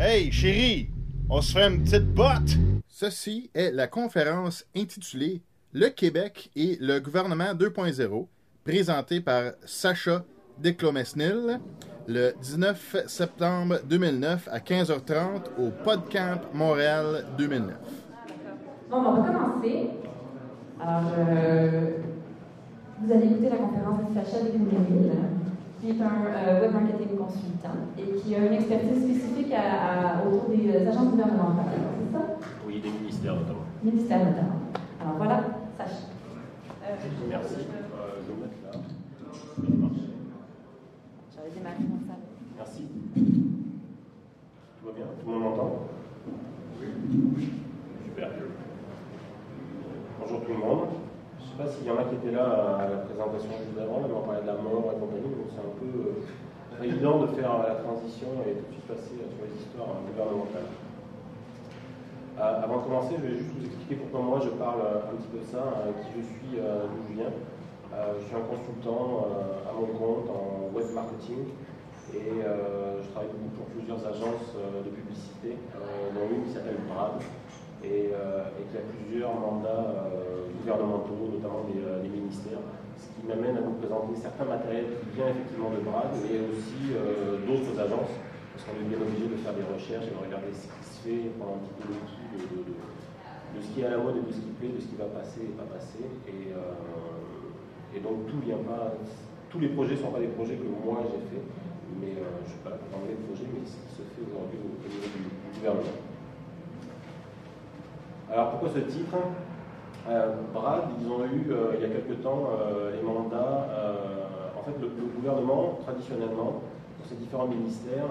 Hey, chérie, on se fait une petite botte? Ceci est la conférence intitulée Le Québec et le gouvernement 2.0, présentée par Sacha Desclomesnil le 19 septembre 2009 à 15h30 au PodCamp Montréal 2009. Bon, ben, on va commencer. Alors, euh, vous allez écouter la conférence de Sacha Desclomesnil qui est un euh, web marketing consultant et qui a une expertise spécifique à, à, autour des euh, agences gouvernementales. C'est ça? Oui, des ministères notamment. Ministères notamment. Alors voilà, Sacha. Euh, Merci. Euh, je vais mettre là. J'avais démarré mon salle. Merci. Tout va bien? Tout le monde m'entend? Oui. Super. Bonjour tout le monde. Je ne sais pas s'il y en a qui étaient là à la présentation juste avant, mais on parlait de la mort et compagnie, donc c'est un peu euh, évident de faire la transition et tout de suite passer sur les histoires gouvernementales. Euh, avant de commencer, je vais juste vous expliquer pourquoi moi je parle un petit peu de ça, euh, qui je suis, d'où je viens. je suis un consultant à mon compte en web marketing et je travaille beaucoup pour plusieurs agences de publicité, dont une qui s'appelle Brad et, et, qui a plusieurs mandats gouvernementaux, notamment des, des, ministères, ce qui m'amène à vous présenter certains matériels qui viennent effectivement de Brad, mais aussi d'autres agences, parce qu'on est bien obligé de faire des recherches et de regarder ce qui se fait pendant un petit peu de, de, ce qui est à la mode et de ce qui plaît, de ce qui va passer et pas passer. Et, euh, donc tout vient pas. Tous les projets ne sont pas des projets que moi j'ai fait, mais euh, je ne suis pas là pour parler projets, mais ce qui se fait aujourd'hui au, au, niveau du, gouvernement. Alors pourquoi ce titre? Euh, Brad, ils ont eu il y a quelque temps les mandats. en fait, le, gouvernement, traditionnellement, pour ces différents ministères,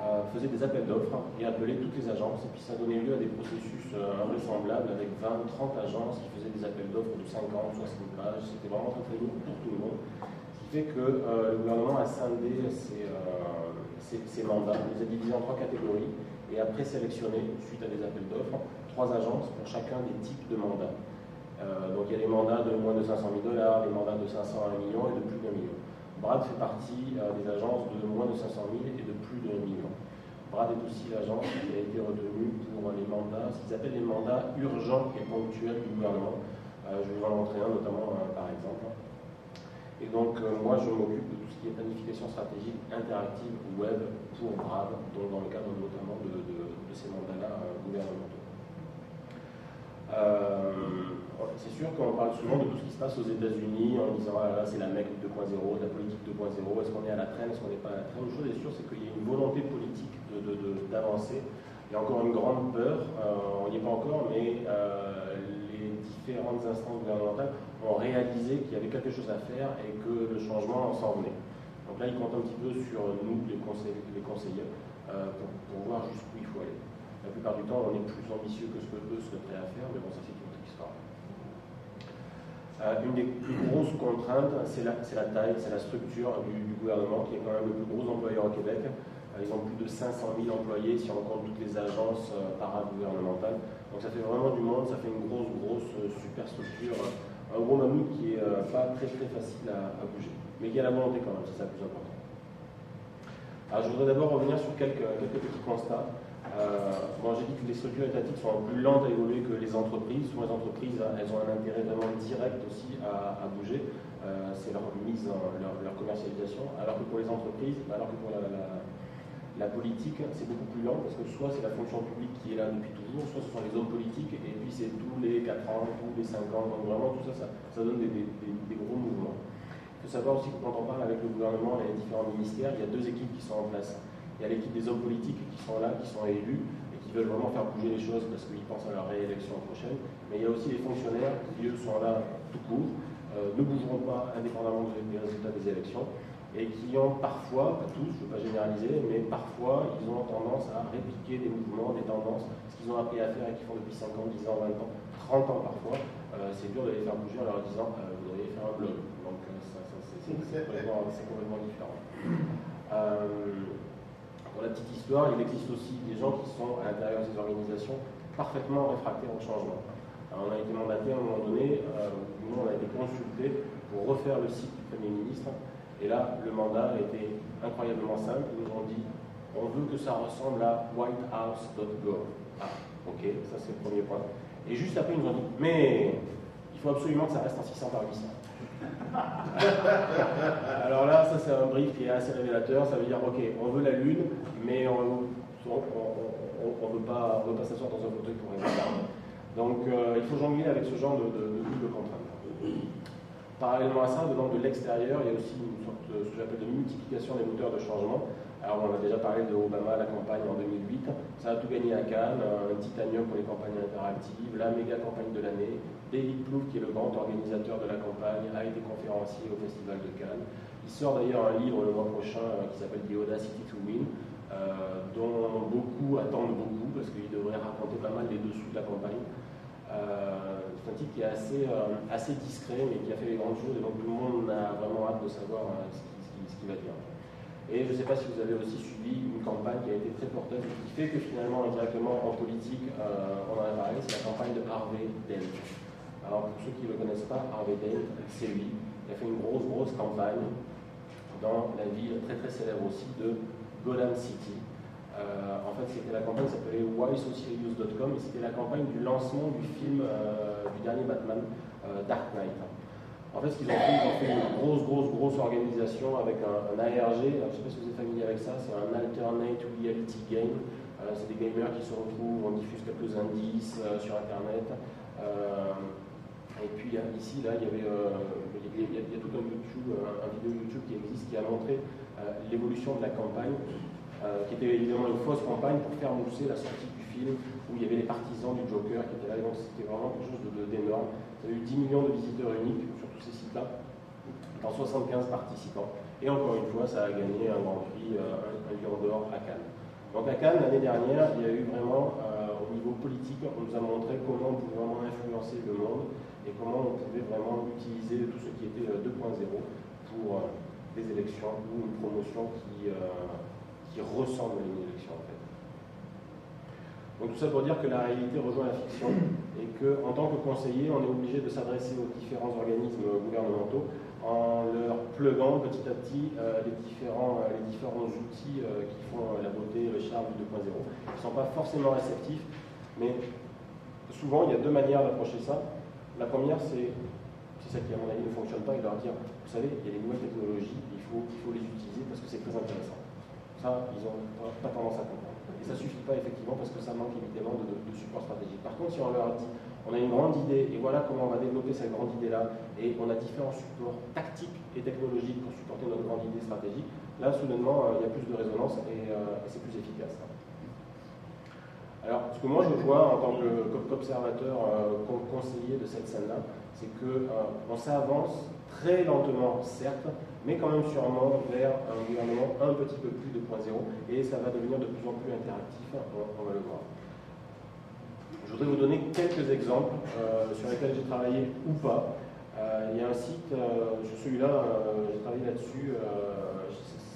euh, faisait des appels d'offres et appelait toutes les agences. Et puis ça donnait lieu à des processus euh, invraisemblables avec 20, 30 agences qui faisaient des appels d'offres de 50, 60 pages. C'était vraiment très, très lourd pour tout le monde. Ce qui fait que euh, le gouvernement a scindé ses, ses, ses, mandats, les a divisés en trois catégories et a présélectionné, suite à des appels d'offres, trois agences pour chacun des types de mandats. donc il y a des mandats de moins de 500 000 dollars, des mandats de 500 à 1 million et de plus d'un million. Brad fait partie euh, des agences de moins de 500 000 et de plus de 1 million. Brad est aussi l'agence qui a été retenue pour les mandats, ce qu'ils appellent les mandats urgents et ponctuels du gouvernement. Euh, je vais vous en montrer un notamment euh, par exemple. Et donc euh, moi je m'occupe de tout ce qui est planification stratégique interactive web pour Brad, donc dans le cadre notamment de, de, de ces mandats-là euh, gouvernementaux. Euh, c'est sûr qu'on parle souvent de tout ce qui se passe aux États-Unis en disant ah là c'est la mec 2.0, la politique 2.0, est-ce qu'on est à la traîne, est-ce qu'on n'est pas à la traîne? Une chose est sûre, c'est qu'il y a une volonté politique d'avancer. Il y a encore une grande peur, euh, on n'y est pas encore, mais euh, les différentes instances gouvernementales ont réalisé qu'il y avait quelque chose à faire et que le changement s'en venait. Donc là, ils comptent un petit peu sur nous, les, les conseillers, pour voir jusqu'où il faut aller. La plupart du temps, on est plus ambitieux que ce que eux seraient prêts à faire, mais bon, ça c'est une autre histoire. Euh, une des plus grosses contraintes, c'est la, taille, c'est la structure du, gouvernement, qui est quand même le plus gros employeur au Québec. Euh, ils ont plus de 500 000 employés si on compte toutes les agences euh, paragouvernementales. Donc ça fait vraiment du monde, ça fait une grosse, grosse superstructure, un gros mammouth qui est euh, pas très très facile à, à, bouger. Mais il y a la volonté quand même, c'est ça le plus important. Alors je voudrais d'abord revenir sur quelques, quelques petits constats. Euh, bon, j'ai dit que les structures étatiques sont plus lentes à évoluer que les entreprises. Souvent, les entreprises, elles ont un intérêt vraiment direct aussi à, bouger. Euh, c'est leur mise en leur, commercialisation. Alors que pour les entreprises, alors que pour la, politique, c'est beaucoup plus lent parce que soit c'est la fonction publique qui est là depuis toujours, soit ce sont les hommes politiques et puis c'est tous les 4 ans, tous les 5 ans. Donc vraiment, tout ça, ça, donne des, des gros mouvements. Il faut savoir aussi que quand on parle avec le gouvernement et les différents ministères, il y a deux équipes qui sont en place. Il y a l'équipe des hommes politiques qui sont là, qui sont élus et qui veulent vraiment faire bouger les choses parce qu'ils pensent à leur réélection prochaine. Mais il y a aussi les fonctionnaires qui, eux, sont là tout court, euh, ne bougeront pas indépendamment des résultats des élections et qui ont parfois, pas tous, je ne veux pas généraliser, mais parfois, ils ont tendance à répliquer des mouvements, des tendances, ce qu'ils ont appris à faire et qu'ils font depuis 5 ans, 10 ans, 20 ans, 30 ans parfois. Euh, c'est dur de les faire bouger en leur disant euh, vous devriez faire un blog. Donc euh, ça, ça c'est complètement, complètement, différent. La petite histoire, il existe aussi des gens qui sont à l'intérieur de ces organisations parfaitement réfractaires au changement. On a été mandaté à un moment donné, euh, nous on a été consulté pour refaire le site du Premier ministre, et là le mandat a été incroyablement simple. Ils nous ont dit on veut que ça ressemble à whitehouse.gov. Ah, ok, ça c'est le premier point. Et juste après, ils nous ont dit, mais il faut absolument que ça reste en 600 par 800. Alors là, ça c'est un brief qui est assez révélateur. Ça veut dire, ok, on veut la Lune, mais on ne veut pas, s'asseoir dans un fauteuil pour rien Donc euh, il faut jongler avec ce genre de, de, contraintes. Parallèlement à ça, venant de l'extérieur, il y a aussi une sorte ce que j'appelle de multiplication des moteurs de changement. Alors on a déjà parlé de Obama, la campagne en 2008. Ça a tout gagné à Cannes, un titanium pour les campagnes interactives, la méga campagne de l'année. David Plouffe, qui est le grand organisateur de la campagne, a été conférencier au Festival de Cannes. Il sort d'ailleurs un livre le mois prochain euh, qui s'appelle The Audacity to Win, euh, dont beaucoup attendent beaucoup parce qu'il devrait raconter pas mal les dessous de la campagne. Euh, c'est un titre qui est assez, assez discret mais qui a fait les grandes choses et donc tout le monde a vraiment hâte de savoir ce qu'il va dire. Et je ne sais pas si vous avez aussi suivi une campagne qui a été très porteuse et qui fait que finalement, indirectement en politique, euh, on en a parlé, c'est la campagne de Harvey Dent. Alors pour ceux qui ne le connaissent pas, Harvey Dent, c'est lui. Il a fait une grosse, grosse campagne dans la ville très très célèbre aussi de Gotham City. Euh, en fait, c'était la campagne qui s'appelait whysocialuse.com et c'était la campagne du lancement du film euh, du dernier Batman, Dark Knight. En fait, ce qu'ils ont fait, ils ont fait une grosse, grosse, grosse organisation avec un, ARG. je ne sais pas si vous êtes familier avec ça, c'est un Alternate Reality Game. Euh, c'est des gamers qui se retrouvent, on diffuse quelques indices euh, sur Internet. Euh, et puis ici, là, il y avait il y, a, tout un YouTube, un, vidéo YouTube qui existe qui a montré l'évolution de la campagne, qui était évidemment une fausse campagne pour faire mousser la sortie du film où il y avait les partisans du Joker qui étaient là. donc c'était vraiment quelque chose d'énorme. Y a eu 10 millions de visiteurs uniques ces sites-là, dans 75 participants. Et encore une fois, ça a gagné un grand prix, euh, un, lion d'or à Cannes. Donc à Cannes, l'année dernière, il y a eu vraiment, euh, au niveau politique, on nous a montré comment on pouvait vraiment influencer le monde et comment on pouvait vraiment utiliser tout ce qui était 2.0 euh, pour des élections ou une promotion qui, qui ressemble à une élection en fait. Donc tout ça pour dire que la réalité rejoint la fiction et qu'en tant que conseiller, on est obligé de s'adresser aux différents organismes gouvernementaux en leur pluguant petit à petit euh, les, différents, euh, les différents outils euh, qui font la beauté, le charme du 2.0. Ils ne sont pas forcément réceptifs, mais souvent il y a deux manières d'approcher ça. La première, c'est celle qui à mon avis ne fonctionne pas, et leur dire, vous savez, il y a des nouvelles technologies, il faut, il faut les utiliser parce que c'est très intéressant. Ça, ils n'ont pas tendance à comprendre. Et ça ne suffit pas effectivement parce que ça manque évidemment de, support stratégique. Par contre, si on leur dit, on a une grande idée et voilà comment on va développer cette grande idée-là, et on a différents supports tactiques et technologiques pour supporter notre grande idée stratégique, là, soudainement, euh, il y a plus de résonance et, euh, c'est plus efficace. Alors, ce que moi je vois en tant qu'observateur, euh, conseiller de cette scène-là, c'est qu'on s'avance très lentement, certes, mais quand même sûrement vers un gouvernement un petit peu plus de 2.0, et ça va devenir de plus en plus interactif, on, va le voir. Je voudrais vous donner quelques exemples euh, sur lesquels j'ai travaillé ou pas. Euh, il y a un site, euh, celui-là, j'ai travaillé là-dessus,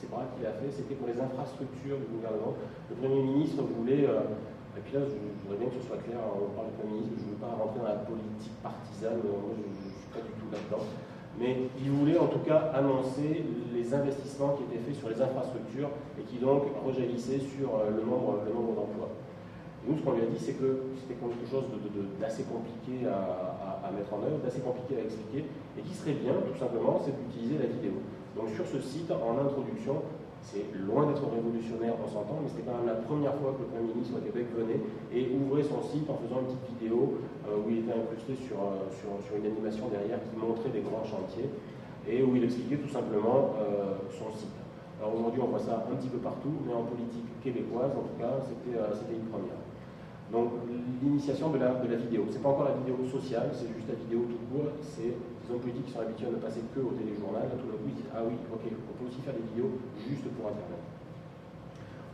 c'est Braque qui l'a fait, c'était pour les infrastructures du gouvernement. Le Premier ministre voulait, et puis là je, voudrais bien que ce soit clair, on parle du Premier ministre, je ne veux pas rentrer dans la politique partisane, moi je ne suis pas du tout là-dedans mais il voulait en tout cas annoncer les investissements qui étaient faits sur les infrastructures et qui donc rejaillissaient sur euh, le nombre, le nombre d'emplois. Nous, ce qu'on lui a dit, c'est que c'était quelque chose d'assez compliqué à, mettre en œuvre, d'assez compliqué à expliquer, et qui serait bien, tout simplement, c'est d'utiliser la vidéo. Donc sur ce site, en introduction, c'est loin d'être révolutionnaire, on s'entend, mais c'était quand même la première fois que le Premier ministre au Québec venait et ouvrait son site en faisant une petite vidéo euh, où il était incrusté sur, euh, sur, sur, une animation derrière qui montrait des grands chantiers et où il expliquait tout simplement euh, son site. Alors aujourd'hui, on voit ça un petit peu partout, mais en politique québécoise, en tout cas, c'était une première. Donc l'initiation de la, de la vidéo, c'est pas encore la vidéo sociale, c'est juste la vidéo tout court, c'est hommes politiques qui sont habitués à ne passer que au téléjournal, tout d'un coup ils disent ah oui, ok, on peut aussi faire des vidéos juste pour Internet.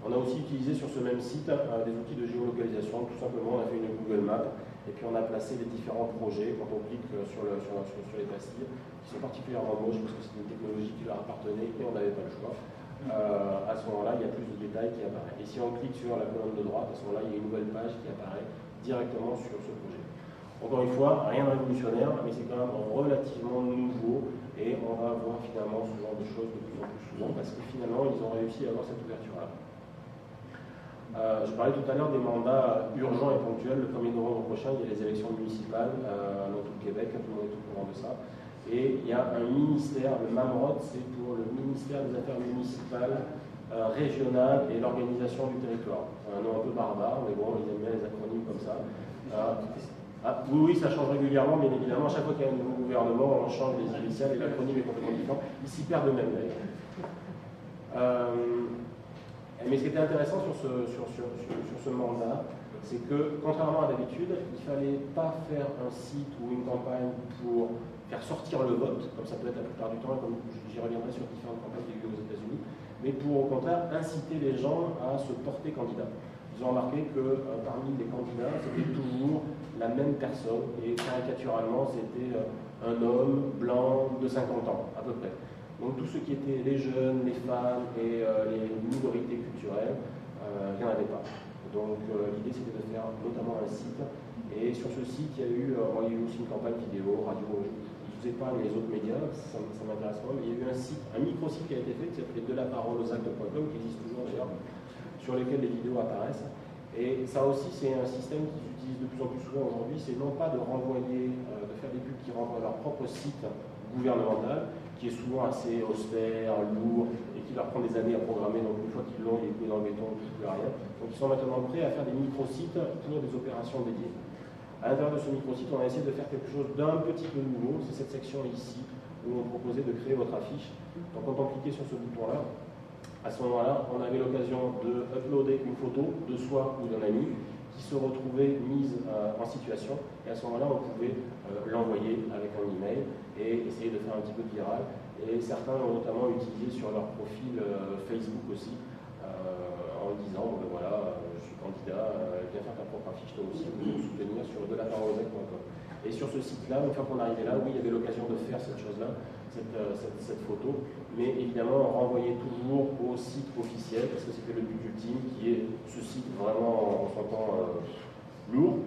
On a aussi utilisé sur ce même site euh, des outils de géolocalisation, tout simplement on a fait une Google Map et puis on a placé les différents projets quand on clique euh, sur, les pastilles, qui sont particulièrement moches parce que c'est une technologie qui leur appartenait et on n'avait pas le choix. Euh, à ce moment-là, il y a plus de détails qui apparaissent. Et si on clique sur la colonne de droite, à ce moment-là, il y a une nouvelle page qui apparaît directement sur ce projet. Encore une fois, rien de révolutionnaire, mais c'est quand même relativement nouveau et on va voir finalement ce genre de choses de plus en plus souvent parce que finalement ils ont réussi à avoir cette ouverture-là. Euh, je parlais tout à l'heure des mandats urgents et ponctuels. Le 1er novembre prochain, il y a les élections municipales euh, dans tout le Québec, tout le monde est au courant de ça. Et il y a un ministère, le MAMROT, c'est pour le ministère des Affaires municipales, euh, régionales et l'organisation du territoire. Un nom un peu barbare, mais bon, ils aiment bien les acronymes comme ça. Ah, oui, oui, ça change régulièrement, bien évidemment. À chaque fois qu'il y a un nouveau gouvernement, on change les initiales et l'acronyme est complètement différent. Ils s'y perdent eux-mêmes d'ailleurs. Euh, mais ce qui était intéressant sur ce, mandat, c'est que, contrairement à d'habitude, il ne fallait pas faire un site ou une campagne pour faire sortir le vote, comme ça peut être la plupart du temps, et comme j'y reviendrai sur différentes campagnes qu'il y a eu aux États-Unis, mais pour au contraire inciter les gens à se porter candidat. Ils ont remarqué que euh, parmi les candidats, c'était toujours la même personne, et caricaturalement, c'était euh, un homme blanc de 50 ans, à peu près. Donc tous ceux qui étaient les jeunes, les femmes et euh, les minorités culturelles, euh, il n'y en avait pas. Donc l'idée c'était de faire notamment un site. Et sur ce site, il y a eu, il y a eu aussi une campagne vidéo, radio, je ne vous épargne les autres médias, ça, ça m'intéresse pas, mais il y a eu un site, un micro-site qui a été fait qui s'appelait de la parole aux actes.com, qui existe toujours d'ailleurs, sur lequel les vidéos apparaissent. Et ça aussi, c'est un système qui s'utilise de plus en plus souvent aujourd'hui, c'est non pas de renvoyer, de faire des pubs qui renvoient leur propre site gouvernemental, qui est souvent assez austère, lourd, et qui leur prend des années à programmer. Donc une fois qu'ils l'ont, il est dans le béton, plus rien. Donc ils sont maintenant prêts à faire des micro-sites pour des opérations dédiées. À l'intérieur de ce micro-site, on a essayé de faire quelque chose d'un petit peu nouveau. C'est cette section ici où on proposait de créer votre affiche. Donc quand on cliquait sur ce bouton-là, à ce moment-là, on avait l'occasion de uploader une photo de soi ou d'un ami qui se retrouvait mise euh, en situation. Et à ce moment-là, on pouvait euh, l'envoyer avec un email et essayer de faire un petit peu de viral. Et certains l'ont notamment utilisé sur leur profil euh, Facebook aussi, en disant ben voilà, candidat, viens faire ta propre affiche toi aussi, vous nous soutenir sur de la Et sur ce site-là, une fois qu'on arrivait là, oui, il y avait l'occasion de faire cette chose-là, cette, cette, photo, mais évidemment on renvoyait toujours au site officiel, parce que c'était le but ultime, qui est ce site vraiment, en s'entend euh, lourd,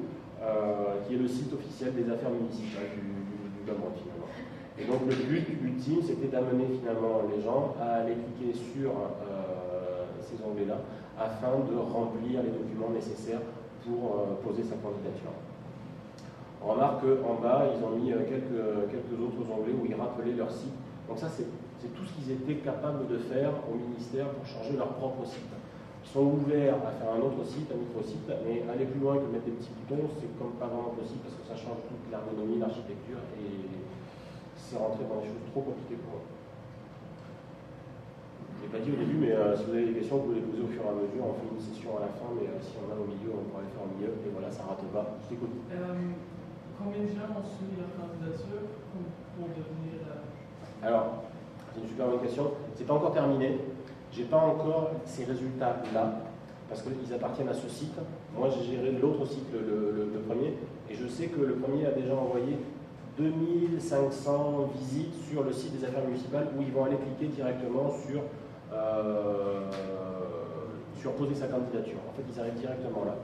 euh, qui est le site officiel des affaires municipales du, du, du finalement. Et donc le but ultime, c'était d'amener finalement les gens à aller cliquer sur euh, ces onglets-là, afin de remplir les documents nécessaires pour euh, poser sa candidature. On remarque qu'en bas, ils ont mis euh, quelques, quelques autres onglets où ils rappelaient leur site. Donc ça, c'est tout ce qu'ils étaient capables de faire au ministère pour changer leur propre site. Ils sont ouverts à faire un autre site, un micro-site, mais aller plus loin que mettre des petits boutons, c'est comme pas vraiment possible parce que ça change toute l'ergonomie, l'architecture et c'est rentré dans des choses trop compliquées pour eux. L'ai pas dit au début, mais euh, si vous avez des questions, vous pouvez les poser au fur et à mesure. On fait une session à la fin, mais euh, si on a au milieu, on pourra les faire au milieu. Et voilà, ça rate pas. Je t'écoute. Euh, combien de gens ont soumis leur candidature pour devenir. Alors, c'est une super bonne question. C'est pas encore terminé. J'ai pas encore ces résultats-là, parce qu'ils appartiennent à ce site. Moi, j'ai géré l'autre site, le, le, le, premier, et je sais que le premier a déjà envoyé 2500 visites sur le site des affaires municipales où ils vont aller cliquer directement sur, euh, sur poser sa candidature. En fait, ils arrivent directement là.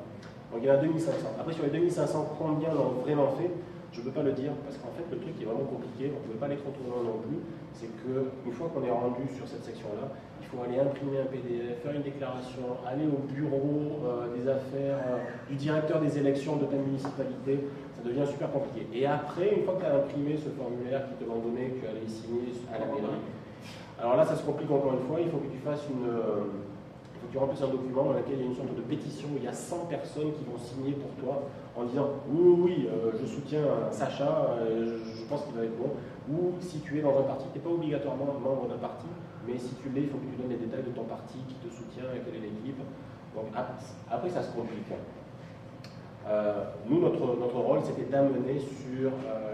Donc il y en a 2500. Après, sur les 2500, combien l'ont vraiment fait? Je ne peux pas le dire parce qu'en fait le truc est vraiment compliqué, on ne peut pas les trop non plus. C'est qu'une fois qu'on est rendu sur cette section-là, il faut aller imprimer un PDF, faire une déclaration, aller au bureau euh, des affaires euh, du directeur des élections de ta municipalité, ça devient super compliqué. Et après, une fois que tu as imprimé ce formulaire qui te l'ont donné, que tu allais signer à la mairie, alors là ça se complique encore une fois, il faut que tu fasses une. Euh, tu remplisses un document dans lequel il y a une sorte de pétition où il y a 100 personnes qui vont signer pour toi en disant oui, oui, euh, je soutiens Sacha, euh, je, pense qu'il va être bon. Ou si tu es dans un parti, tu n'es pas obligatoirement membre d'un parti, mais si tu l'es, il faut que tu donnes les détails de ton parti, qui te soutient, quelle est l'équipe. Donc après, ça se complique. Nous, notre, notre rôle, c'était d'amener sur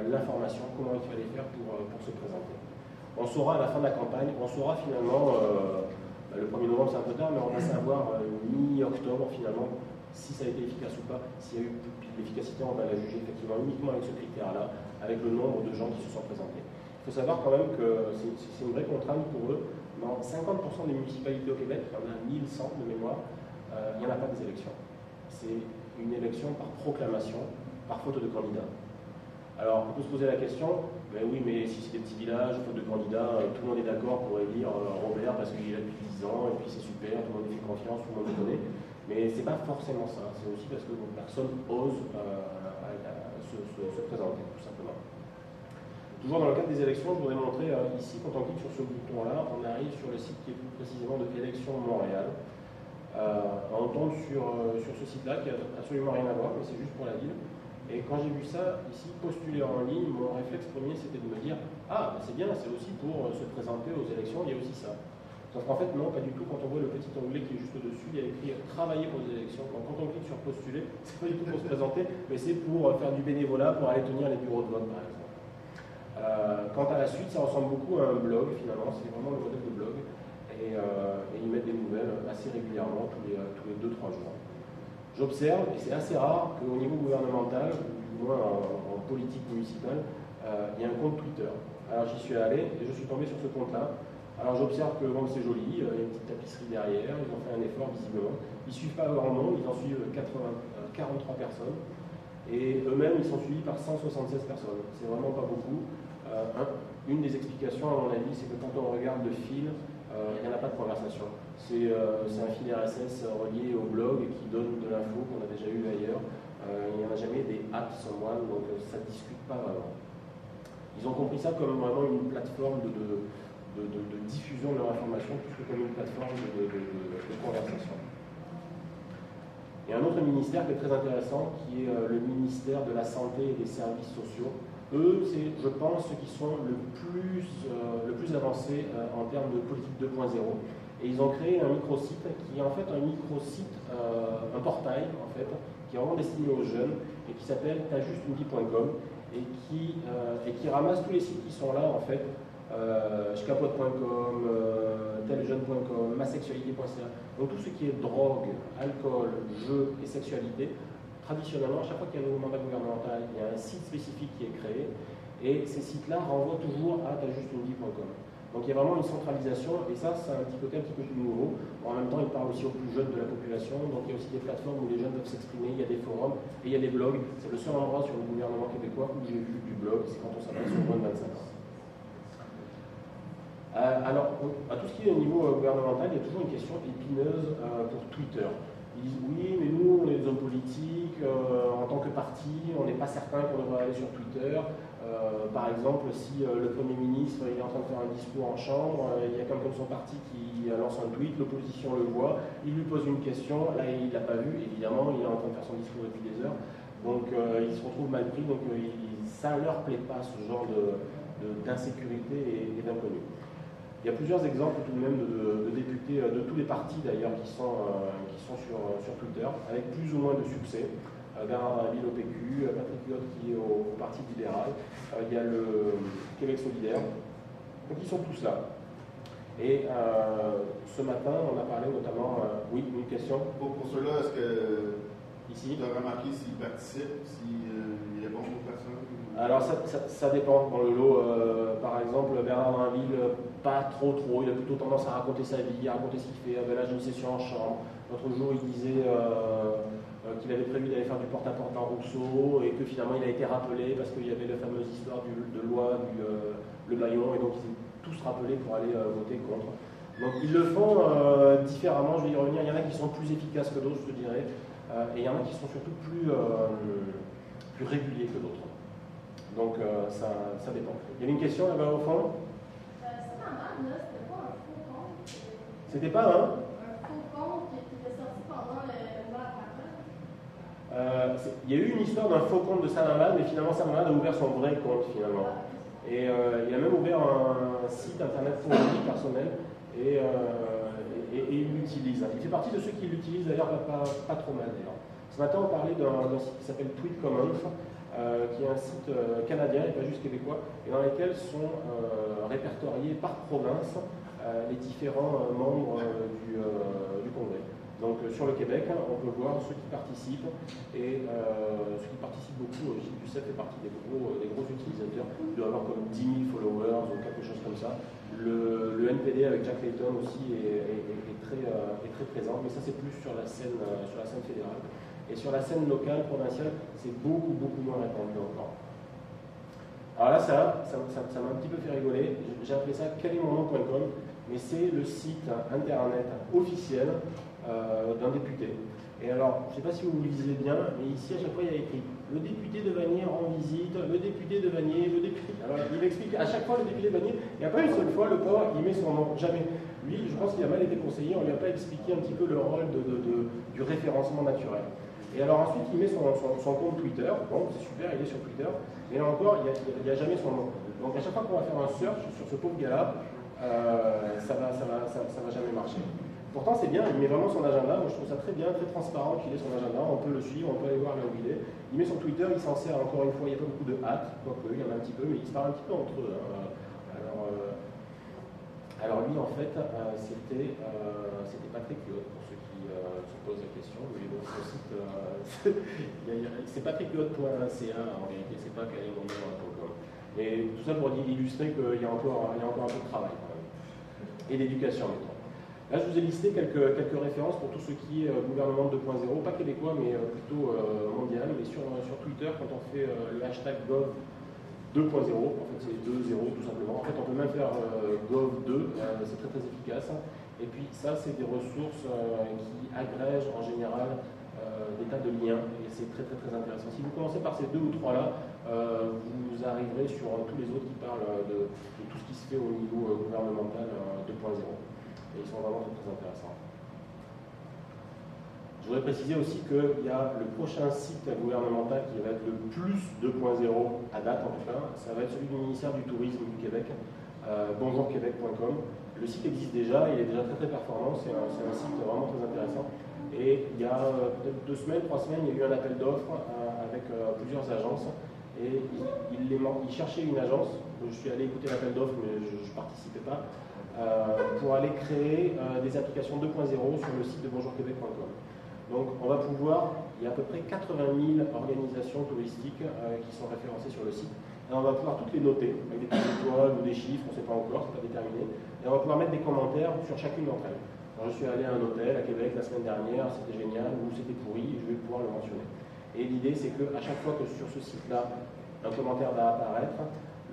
l'information, comment il fallait faire pour, pour se présenter. On saura à la fin de la campagne, on saura finalement euh, le 1er novembre, c'est un peu tard, mais on va savoir euh, mi-octobre finalement si ça a été efficace ou pas. S'il y a eu l'efficacité, on va la juger effectivement uniquement avec ce critère-là, avec le nombre de gens qui se sont présentés. Il faut savoir quand même que c'est une vraie contrainte pour eux. Dans 50% des municipalités au Québec, il y en a 1100 de mémoire, euh, il n'y en a pas des élections. C'est une élection par proclamation, par faute de candidat. Alors, on peut se poser la question, ben oui, mais si c'est des petits villages, faute de candidats, tout le monde est d'accord pour élire Robert parce qu'il est là depuis 10 ans, et puis c'est super, tout le monde lui fait confiance, tout le monde le connaît. Mais c'est pas forcément ça, c'est aussi parce que personne ose se, se, présenter, tout simplement. Toujours dans le cadre des élections, je voudrais montrer ici, quand on clique sur ce bouton-là, on arrive sur le site qui est plus précisément de Élections Montréal. on tombe sur, sur ce site-là qui n'a absolument rien à voir, mais c'est juste pour la ville. Et quand j'ai vu ça ici, postuler en ligne, mon réflexe premier c'était de me dire Ah, bah, c'est bien, c'est aussi pour se présenter aux élections, il y a aussi ça. Sauf qu'en fait, non, pas du tout. Quand on voit le petit onglet qui est juste au-dessus, il y a écrit Travailler pour les élections. quand on clique sur Postuler, c'est pas du tout pour se présenter, mais c'est pour faire du bénévolat, pour aller tenir les bureaux de vote, par exemple. Euh, quant à la suite, ça ressemble beaucoup à un blog, finalement. C'est vraiment le modèle de blog. Et, euh, ils mettent des nouvelles assez régulièrement, tous les 2-3 jours. J'observe, et c'est assez rare, qu'au niveau gouvernemental, ou du moins en, politique municipale, euh, il y a un compte Twitter. Alors j'y suis allé et je suis tombé sur ce compte-là. Alors j'observe que c'est joli, euh, il y a une petite tapisserie derrière, ils ont fait un effort visiblement. Ils ne suivent pas grand nombre, ils en suivent 80, 43 euh, personnes. Et eux-mêmes, ils sont suivis par 176 personnes. C'est vraiment pas beaucoup. Une des explications, à mon avis, c'est que quand on regarde le fil, il n'y en a pas de conversation. C'est un fil RSS relié au blog qui donne de l'info qu'on a déjà eu ailleurs. il n'y en a jamais des apps someone, donc ça ne discute pas vraiment. Ils ont compris ça comme vraiment une plateforme de de, diffusion de leur information plus que comme une plateforme de, conversation. Il y a un autre ministère qui est très intéressant, qui est euh, le ministère de la Santé et des Services sociaux. Eux, c'est, je pense, ceux qui sont le plus, euh, le plus avancés euh, en termes de politique 2.0. Et ils ont créé un microsite qui est en fait un microsite, un portail, en fait, qui est vraiment destiné aux jeunes et qui s'appelle tajustunevie.com et qui, et qui ramasse tous les sites qui sont là, en fait, euh, schcapote.com, euh, teljeune.com, masexualité.ca. Donc tout ce qui est drogue, alcool, jeu et sexualité, traditionnellement, à chaque fois qu'il y a un nouveau mandat gouvernemental, il y a un site spécifique qui est créé, et ces sites-là renvoient toujours à tajustunevie.com. Donc il y a vraiment une centralisation, et ça, c'est un petit côté un petit peu plus nouveau. en même temps, il parle aussi aux plus jeunes de la population, donc il y a aussi des plateformes où les jeunes peuvent s'exprimer, il y a des forums, et il y a des blogs. C'est le seul endroit sur le gouvernement québécois où j'ai vu du blog, c'est quand on s'adresse aux moins de 25 ans. Euh, alors, à tout ce qui est au niveau euh, gouvernemental, il y a toujours une question épineuse euh, pour Twitter. Ils disent oui, mais nous, on est des hommes politiques, en tant que parti, on n'est pas certain qu'on devrait aller sur Twitter. Par exemple, si le Premier ministre est en train de faire un discours en chambre, il y a quelqu'un de son parti qui lance un tweet, l'opposition le voit, il lui pose une question, là il ne l'a pas vu, évidemment, il est en train de faire son discours depuis des heures, donc il se retrouve mal pris, donc ça ne leur plaît pas ce genre d'insécurité et, et d'inconnu. Il y a plusieurs exemples tout de même de, députés euh, de tous les partis d'ailleurs qui sont, euh, qui sont euh, sur Twitter, avec plus ou moins de succès. Bernard Raville au PQ, Patrick Lyotte qui est au, Parti libéral, il y a le Québec solidaire. Donc ils sont tous là. Et ce matin, on a parlé notamment. oui, une question Pour, pour ceux-là, est-ce que Ici. tu as remarqué s'ils participent, s'ils répondent aux personnes alors ça, ça, dépend. Dans le lot, euh, par exemple, Bernard Drinville, pas trop trop. Il a plutôt tendance à raconter sa vie, à raconter ce qu'il fait. Ben là, j'ai une session en chambre. L'autre jour, il disait euh, euh, qu'il avait prévu d'aller faire du porte-à-porte dans Rousseau et que finalement, il a été rappelé parce qu'il y avait la fameuse histoire du, de loi du le maillon et donc ils étaient tous rappelés pour aller voter contre. Donc ils le font différemment, je vais y revenir. Il y en a qui sont plus efficaces que d'autres, je dirais, et il y en a qui sont surtout plus, plus réguliers que d'autres. Donc, euh, ça, ça, dépend. Il y avait une question là-bas au fond? Euh, c'était pas un. C'était pas un Un faux compte qui était sorti pendant le euh, Il y a eu une histoire d'un faux compte de Salamal, mais finalement Salamal a ouvert son vrai compte finalement. Et euh, il a même ouvert un, site internet pour lui personnel et, et, il l'utilise. Il fait partie de ceux qui l'utilisent d'ailleurs pas, trop mal d'ailleurs. Ce matin on parlait d'un site qui s'appelle Tweet Commons euh, qui est un site euh, canadien et pas juste québécois, et dans lequel sont euh, répertoriés par province les différents membres du, Congrès. Donc sur le Québec, on peut voir ceux qui participent, et ceux qui participent beaucoup, Gilles Duceppe fait partie des gros, utilisateurs, il doit avoir comme 10 000 followers ou quelque chose comme ça. Le, NPD avec Jack Layton aussi est, très, présent, mais ça c'est plus sur la scène, fédérale. Et sur la scène locale, provinciale, c'est beaucoup, beaucoup moins répandu encore. Alors là, ça, ça, m'a un petit peu fait rigoler. J'ai appelé ça quelimonnom.com, mais c'est le site internet officiel euh, d'un député. Et alors, je ne sais pas si vous lisez bien, mais ici à chaque fois il y a écrit le député de Vanier rend visite, le député de Vanier, le député. Alors il explique à chaque fois le député de Vanier, et après une seule fois le pauvre il met son nom, jamais. Lui, je pense qu'il a mal été conseillé, on ne lui a pas expliqué un petit peu le rôle de, du référencement naturel. Et alors ensuite il met son, son- compte Twitter, bon c'est super, il est sur Twitter, mais là encore il n'y a, jamais son nom. Donc à chaque fois qu'on va faire un search sur ce pauvre gars-là, euh, ça va, ça, va, ça va jamais marcher. Pourtant, c'est bien, il met vraiment son agenda. Moi, je trouve ça très bien, très transparent qu'il ait son agenda. On peut le suivre, on peut aller voir là où il est. Il met son Twitter, il s'en sert encore une fois. Il n'y a pas beaucoup de hâte, quoique, il y en a un petit peu, mais ils se parlent un petit peu entre eux. hein. Alors, euh, alors, lui, en fait, euh, c'était euh, c'était Patrick Claude, pour ceux qui se posent la question. Mais bon, son site, il il c'est patrickclaude.ca en vérité, c'est pas calendrier.com. Et tout ça pour illustrer qu'il y, a encore- il y a encore un peu de travail quand même. Et d'éducation, mettons. Là, je vous ai listé quelques, quelques références pour tout ce qui est euh, gouvernement 2.0, pas québécois, mais euh, plutôt euh, mondial. Et sur, sur Twitter, quand on fait le hashtag Gov 2.0, en fait c'est 2.0 tout simplement. En fait, on peut même faire Gov 2, euh, c'est très très efficace. Et puis ça, c'est des ressources qui agrègent en général des tas de liens, et c'est très très très intéressant. Si vous commencez par ces deux ou trois-là, euh, vous arriverez sur tous les autres qui parlent de, tout ce qui se fait au niveau gouvernemental euh, 2.0 et ils sont vraiment très, intéressants. Je voudrais préciser aussi qu'il y a le prochain site gouvernemental qui va être le plus 2.0 à date en tout cas, ça va être celui du ministère du Tourisme du Québec, euh, bonjourquebec.com. Le site existe déjà, il est déjà très très performant, c'est un, site vraiment très intéressant. Et il y a euh, peut-être deux semaines, trois semaines, il y a eu un appel d'offres euh, avec euh, plusieurs agences et il, il il cherchait une agence. Je suis allé écouter l'appel d'offres, mais je ne participais pas pour aller créer euh, des applications 2.0 sur le site de bonjourquebec.com. Donc on va pouvoir, il y a à peu près 80 000 organisations touristiques euh, qui sont référencées sur le site, et on va pouvoir toutes les noter avec des petites étoiles ou des chiffres, on ne sait pas encore, c'est pas déterminé, et on va pouvoir mettre des commentaires sur chacune d'entre elles. Je suis allé à un hôtel à Québec la semaine dernière, c'était génial, ou c'était pourri, je vais pouvoir le mentionner. Et l'idée c'est qu'à chaque fois que sur ce site-là, un commentaire va apparaître,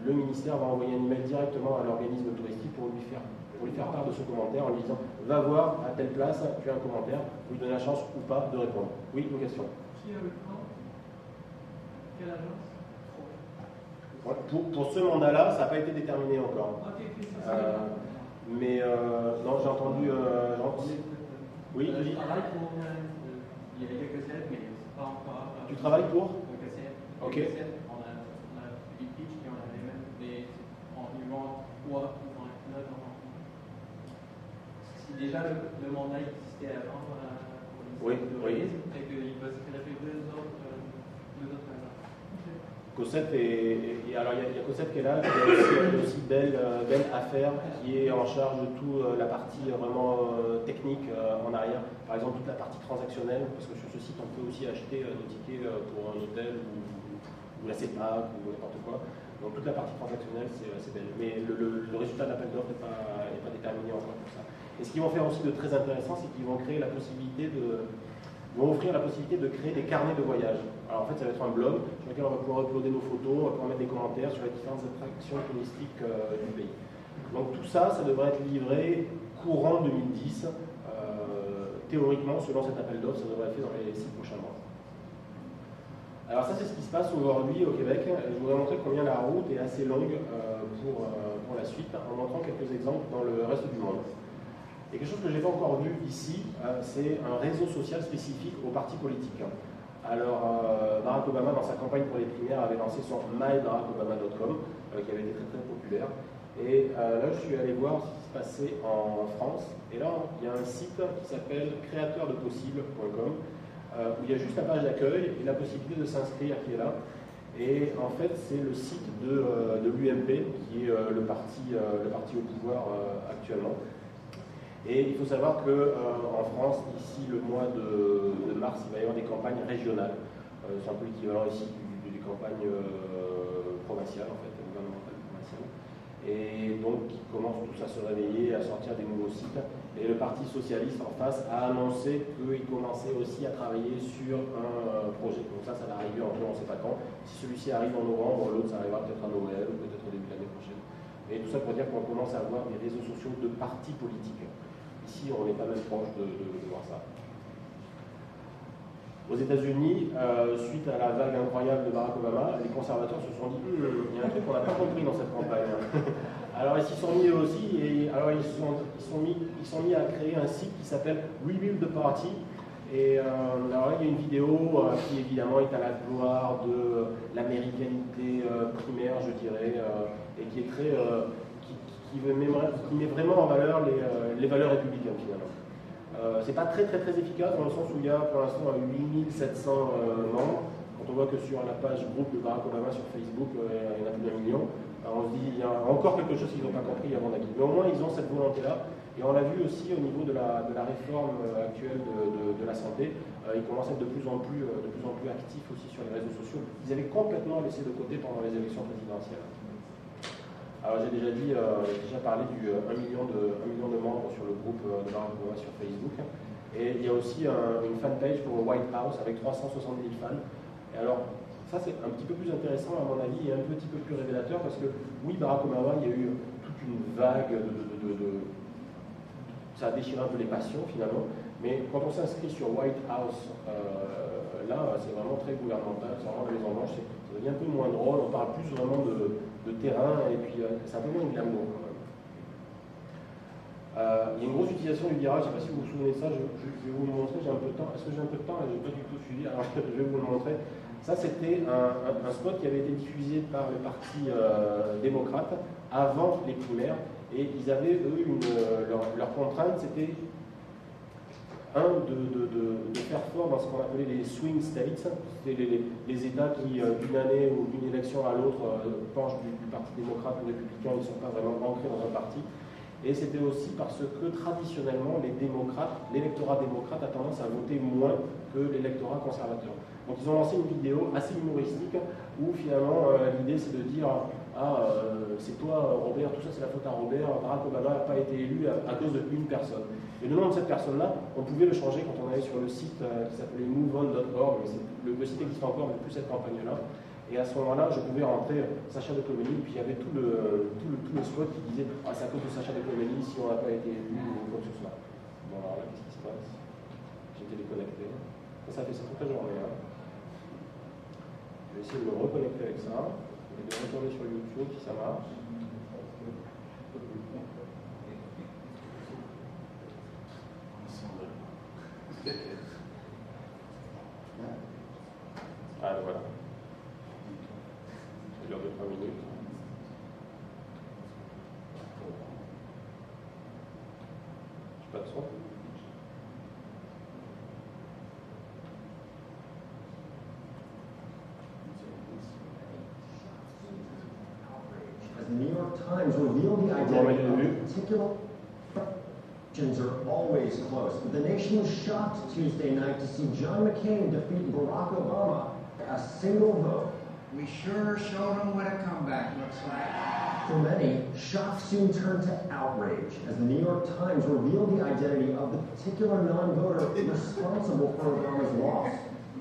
le ministère va envoyer un email directement à l'organisme touristique pour lui faire pour lui faire part de ce commentaire en lui disant va voir à telle place, tu as un commentaire, vous lui donnez la chance ou pas de répondre. Oui, une question. Qui a le temps Quelle agence? Voilà. Pour, pour ce mandat-là, ça n'a pas été déterminé encore. Euh, mais euh, non, j'ai entendu. euh, j'ai entendu- Oui, Euh. Je travaille pour. euh, il y a quelques mais pas encore. Tu travailles pour. Ok. Quelques cèpes. On a, on a des pitchs et on a des même des. On ils vont trois qui vont être là dans Si déjà le, le mandat existait avant euh, pour les Oui, oui. et qu'il va se greffer deux autres, euh, deux autres agents. Cosette et, et- alors il y, a- il y a Cosette qui est là, il y a aussi, aussi Belle, euh, Belle Affaires qui est en charge de toute la partie euh, vraiment euh, technique euh, en arrière. Par exemple toute la partie transactionnelle, parce que sur ce site on peut aussi acheter euh, des tickets euh, pour un hôtel ou, ou la CEPAC ou n'importe quoi. Donc toute la partie transactionnelle c'est euh, c'est Belle. Mais le, le- le résultat de l'appel d'offres n'est pas, pas déterminé encore pour ça. Et ce qu'ils vont faire aussi de très intéressant, c'est qu'ils vont créer la possibilité de, vont offrir la possibilité de créer des carnets de voyage. Alors en fait, ça va être un blog sur lequel on va pouvoir uploader nos photos, on va pouvoir mettre des commentaires sur les différentes attractions touristiques euh, du pays. Donc tout ça, ça devrait être livré courant 2010. Euh, théoriquement, selon cet appel d'offres, ça devrait être fait dans les six prochains mois. Alors ça, c'est ce qui se passe aujourd'hui au Québec. Je voudrais montrer combien la route est assez longue euh, pour, euh, pour la suite, en montrant quelques exemples dans le reste du monde. Et quelque chose que je n'ai pas encore vu ici, euh, c'est un réseau social spécifique aux partis politiques. Alors, euh, Barack Obama, dans sa campagne pour les primaires, avait lancé son mybarackobama.com, euh, qui avait été très très populaire. Et euh, là, je suis allé voir ce qui se passait en France. Et là, il y a un site qui s'appelle créateurdepossible.com, euh, où il y a juste la page d'accueil et la possibilité de s'inscrire qui est là. Et en fait, c'est le site de, euh, de l'UMP, qui est euh, le, parti, euh, le parti au pouvoir euh, actuellement. Et il faut savoir qu'en France, d'ici le mois de, mars, il va y avoir des campagnes régionales. Euh, c'est un peu l'équivalent ici des campagnes euh, provinciales, en fait. Et donc, ils commencent tous à se réveiller, à sortir des nouveaux sites. Et le Parti Socialiste en face a annoncé qu'il commençait aussi à travailler sur un euh, projet. Donc ça, ça va arriver en on ne sait pas quand. Si celui-ci arrive en novembre, l'autre, ça arrivera peut-être à Noël ou peut-être au début de l'année prochaine. Et tout ça pour dire qu'on commence à avoir des réseaux sociaux de partis politiques. Ici, on n'est pas même proche de voir ça. Aux États-Unis, euh, suite à la vague incroyable de Barack Obama, les conservateurs se sont dit Hum, il y a un truc qu'on n'a pas compris dans cette campagne. alors ils s'y sont mis eux aussi, et alors ils se sont, ils sont, mis, ils sont mis à créer un site qui s'appelle Rebuild the Party. Et euh, alors là, il y a une vidéo euh, qui évidemment est à la gloire de l'américanité primaire, je dirais, et qui est très, qui, met, qui met vraiment en valeur les, les valeurs républicaines finalement. Euh, c'est pas très très très efficace dans le sens où il y a pour l'instant 8700 euh, membres. Quand on voit que sur la page groupe de Barack Obama sur Facebook, euh, il y en a plus d'un million, on se dit il y a encore quelque chose qu'ils n'ont pas compris avant d'acquis. Mais au moins ils ont cette volonté-là. Et on l'a vu aussi au niveau de la, de la réforme euh, actuelle de, de, de la santé. Euh, ils commencent à être de plus, en plus, euh, de plus en plus actifs aussi sur les réseaux sociaux. Ils avaient complètement laissé de côté pendant les élections présidentielles. Alors j'ai déjà dit, euh, j'ai déjà parlé du 1 million, de, 1 million de membres sur le groupe euh, de Barack Obama sur Facebook. Et il y a aussi un- une fanpage pour White House avec 360 000 fans. Et alors, ça c'est un petit peu plus intéressant à mon avis et un petit peu plus révélateur parce que oui, Barack Obama, il y a eu toute une vague de, ça a déchiré un peu les passions finalement. Mais quand on s'inscrit sur White House, euh, là, c'est vraiment très gouvernemental, c'est vraiment les embauches, c'est- ça devient un peu moins drôle, on parle plus vraiment de, de terrain et puis euh, c'est un peu moins glamour quand même. Euh, il y a une grosse utilisation du virage, je ne sais pas si vous vous souvenez de ça, je, vais vous le montrer, j'ai un peu de temps. Est-ce que j'ai un peu de temps Je n'ai pas du tout suivi, alors je vais vous le montrer. Ça, c'était un, spot qui avait été diffusé par le Parti euh, démocrate avant les primaires. Et ils avaient, eux, une, leur contrainte, c'était un, de, de- de- faire fort dans ce qu'on appelait les swing states, c'était les, les- les États qui, euh, d'une année ou d'une élection à l'autre, euh, penchent du, du Parti démocrate ou républicain, ils ne sont pas vraiment ancrés dans un parti. Et c'était aussi parce que traditionnellement, les démocrates, l'électorat démocrate a tendance à voter moins que l'électorat conservateur. Donc ils ont lancé une vidéo assez humoristique où finalement euh, l'idée c'est de dire Ah, euh, c'est toi Robert, tout ça c'est la faute à Robert, Barack Obama n'a pas été élu à, à cause d'une personne. Et le nom de cette personne-là, on pouvait le changer quand on allait sur le site euh, qui s'appelait moveon.org, le, le site existe encore, mais plus cette campagne-là. Et à ce moment-là, je pouvais rentrer Sacha de puis il y avait tout le, tout le, tout le spot qui disait Ah, c'est à cause de Sacha de Cloménie si on n'a pas été élu ou quoi que ce soit. Bon, alors là, qu'est-ce qui se passe? J'étais déconnecté. Ça, ça fait ça toute la journée. Hein. Je vais essayer de me reconnecter avec ça et de retourner sur YouTube si ça marche. Ah, le voilà. Ça dure 2-3 minutes. J'ai pas de. York Times revealed the identity of particular elections are always close. The nation was shocked Tuesday night to see John McCain defeat Barack Obama a single vote. We sure showed them what a comeback looks like. For many, shock soon turned to outrage as the New York Times revealed the identity of the particular non-voter responsible for Obama's loss.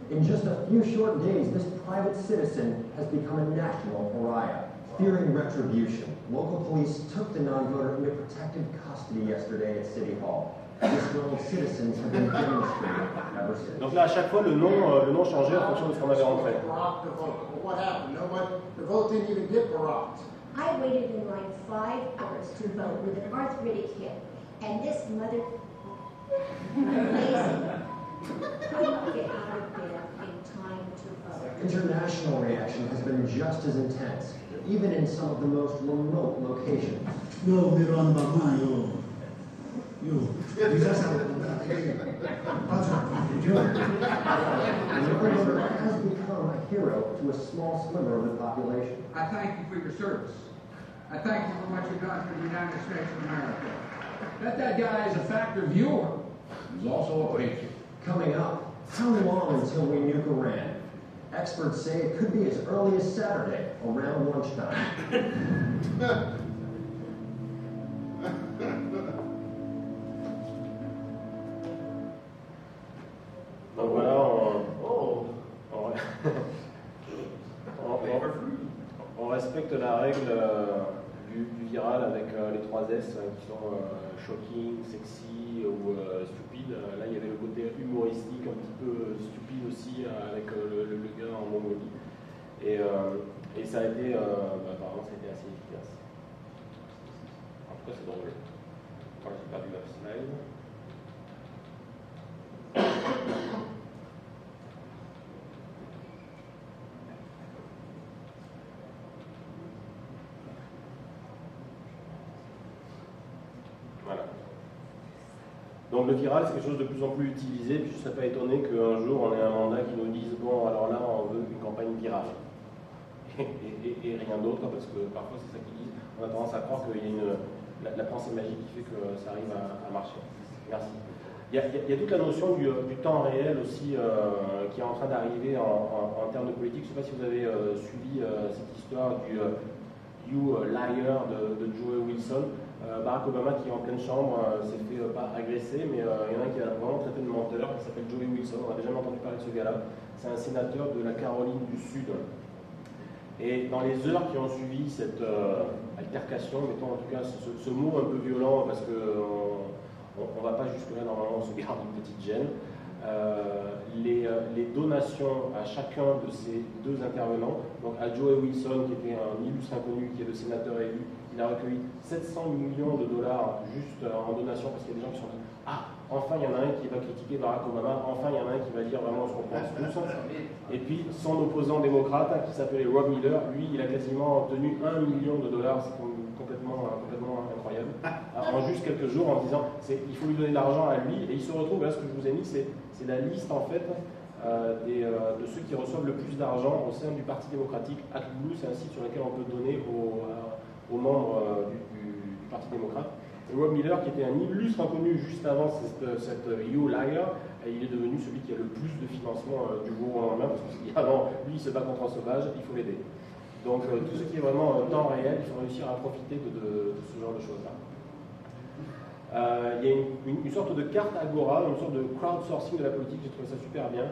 In just a few short days, this private citizen has become a national pariah. Fearing retribution, local police took the non-voter into protective custody yesterday at City Hall. Disgruntled citizens have been demonstrating ever since. Donc là, à chaque fois, le nom, euh, le nom changeait en fonction de ce qu'on avait rentré. Vote. What happened? Nobody, the vote didn't even get Barack. I waited in line five hours to vote with an arthritic hip, and this mother lazy couldn't get out of bed in time to vote. International reaction has been just as intense, even in some of the most remote locations. Yo, Miran Bama, yo. Yo, bisa salah The voter has become a hero to a small sliver of the population. I thank you for your service. I thank you for what you've done for the United States of America. That that guy is a factor viewer. He's also a patriot. Coming up, how long until we nuke Iran? Experts say it could be as early as Saturday, around lunchtime. Donc voilà, on, on- on- on- on respecte la règle euh, du, du viral avec euh, les trois S euh, qui sont euh, shocking, sexy ou euh, stupide. Euh, Là, il y avait le humoristique, un petit peu euh, stupide aussi. Euh, avec euh, le, le, gars en Mongolie. Et, ça a été, bah, apparemment, ça a été assez efficace. En tout cas, c'est drôle. J'ai perdu la slide. Voilà. Donc le viral, c'est quelque chose de plus en plus utilisé, puis je ne serais pas étonné qu'un jour on ait un mandat qui nous dise bon, alors là, on veut une campagne virale. Et, rien d'autre, parce que parfois c'est ça qu'ils disent. On a tendance à croire qu'il y a une, la, pensée magique qui fait que ça arrive à, marcher. Merci. Il y, a, toute la notion du, du temps réel aussi euh, qui est en train d'arriver en, termes de politique. Je ne sais pas si vous avez euh, suivi euh, cette histoire du euh, You Liar de, de Joe Wilson. Euh, Barack Obama qui est en pleine chambre euh, s'est fait euh, pas agresser, mais euh, il y en a un qui a vraiment traité de menteur, qui s'appelle Joey Wilson, on n'avait jamais entendu parler de ce gars-là. C'est un sénateur de la Caroline du Sud. Et dans les heures qui ont suivi cette altercation, mettons en tout cas ce, mot un peu violent, parce qu'on ne va pas jusque-là, normalement on se garde une petite gêne, les, les donations à chacun de ces deux intervenants, donc à Joey Wilson, qui était un illustre inconnu, qui est le sénateur élu, il a recueilli 700 millions de dollars juste euh, en donation, parce qu'il y a des gens qui sont dit Ah, enfin il y en a un qui va critiquer Barack Obama, enfin il y en a un qui va dire vraiment ce qu'on pense tous. Et puis son opposant démocrate, qui s'appelait Rob Miller, lui, il a quasiment obtenu 1 million de dollars, c'est complètement, complètement incroyable, en juste quelques jours en disant il faut lui donner de l'argent à lui, et il se retrouve, là ce que je vous ai mis, c'est la liste en fait euh, des, euh, de ceux qui reçoivent le plus d'argent au sein du Parti démocratique. ActBlue, c'est un site sur lequel on peut donner aux, euh, aux membres euh, du, Parti démocrate. Rob Miller, qui était un illustre inconnu juste avant cette, cette euh, You Liar, il est devenu celui qui a le plus de financement euh, du jour au lendemain, parce qu'avant, lui, il se bat contre un sauvage, il faut l'aider. Donc tout ce qui est vraiment temps réel, il faut réussir à profiter de, ce genre de choses-là. Il y a une sorte de carte Agora, une sorte de crowdsourcing de la politique, j'ai trouvé ça super bien.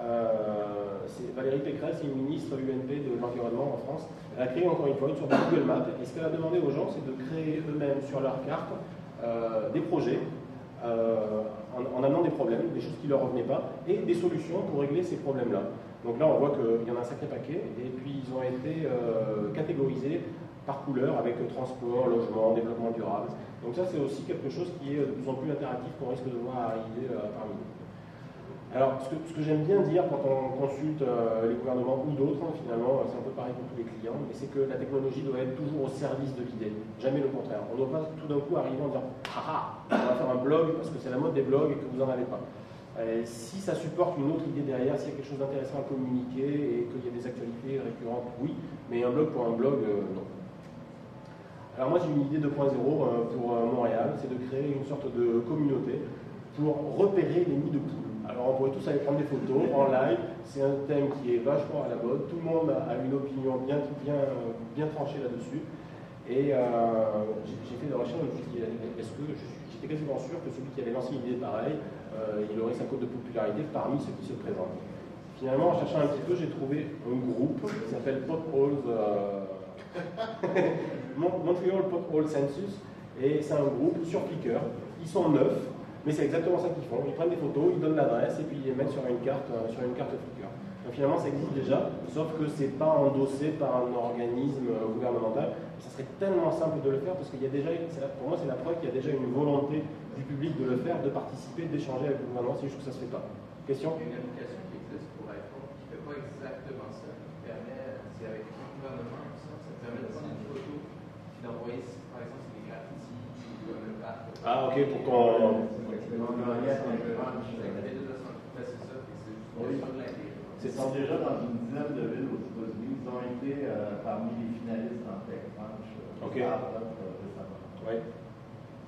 Euh, Valérie Pécresse, une ministre UNP de l'Environnement en France. Elle a créé encore une fois une sorte de Google Maps, et ce qu'elle a demandé aux gens, c'est de créer eux-mêmes sur leur carte euh, des projets euh, en, en amenant des problèmes, des choses qui ne leur revenaient pas, et des solutions pour régler ces problèmes-là. Donc là, on voit qu'il y en a un sacré paquet, et puis ils ont été catégorisés par couleur avec transport, logement, développement durable. Donc ça, c'est aussi quelque chose qui est de plus en plus interactif qu'on risque de voir arriver parmi nous. Alors, ce que, j'aime bien dire quand on consulte euh, les gouvernements ou d'autres, hein, finalement, c'est un peu pareil pour tous les clients, mais c'est que la technologie doit être toujours au service de l'idée, jamais le contraire. On ne doit pas tout d'un coup arriver en disant Ah ah, on va faire un blog parce que c'est la mode des blogs et que vous n'en avez pas. Si ça supporte une autre idée derrière, s'il y a quelque chose d'intéressant à communiquer et qu'il y a des actualités récurrentes, oui, mais un blog pour un blog, euh, non. Alors moi j'ai une idée 2.0 euh, pour euh, Montréal, c'est de créer une sorte de communauté pour repérer les nids de poules. Alors on pourrait tous aller prendre des photos en live, c'est un thème qui est vachement à la mode, tout le monde a une opinion bien, bien, bien tranchée là-dessus. Et euh, j'ai fait des recherches, est-ce que j'étais quasiment sûr que celui qui avait lancé une idée pareille, euh, il aurait sa cote de popularité parmi ceux qui se présentent. Finalement, en cherchant un petit peu, j'ai trouvé un groupe qui s'appelle euh, Mon- Montreal Pothole Census, et c'est un groupe sur Flickr. Ils sont neufs, mais c'est exactement ça qu'ils font. Ils prennent des photos, ils donnent l'adresse et puis ils les mettent sur une carte, euh, sur une carte Flickr. Donc finalement, ça existe déjà, sauf que c'est pas endossé par un organisme euh, gouvernemental. Ça serait tellement simple de le faire parce qu'il y a déjà, pour moi, c'est la preuve qu'il y a déjà une volonté du public de le faire, de participer, d'échanger avec le gouvernement. C'est juste que ça se fait pas. Question? Il y a une application qui existe pour iPhone qui ne fait pas exactement ça, qui permet, c'est avec le gouvernement, ça, ça permet de prendre une photo puis d'envoyer, par exemple, c'est des graffitis ou un parc. Ah, ok, pour qu'on. C'est Ils sont déjà dans une dizaine de villes aux États-Unis. Ils ont été euh, parmi les finalistes en TechCrunch euh, Ok. startup, euh, récemment. Ouais.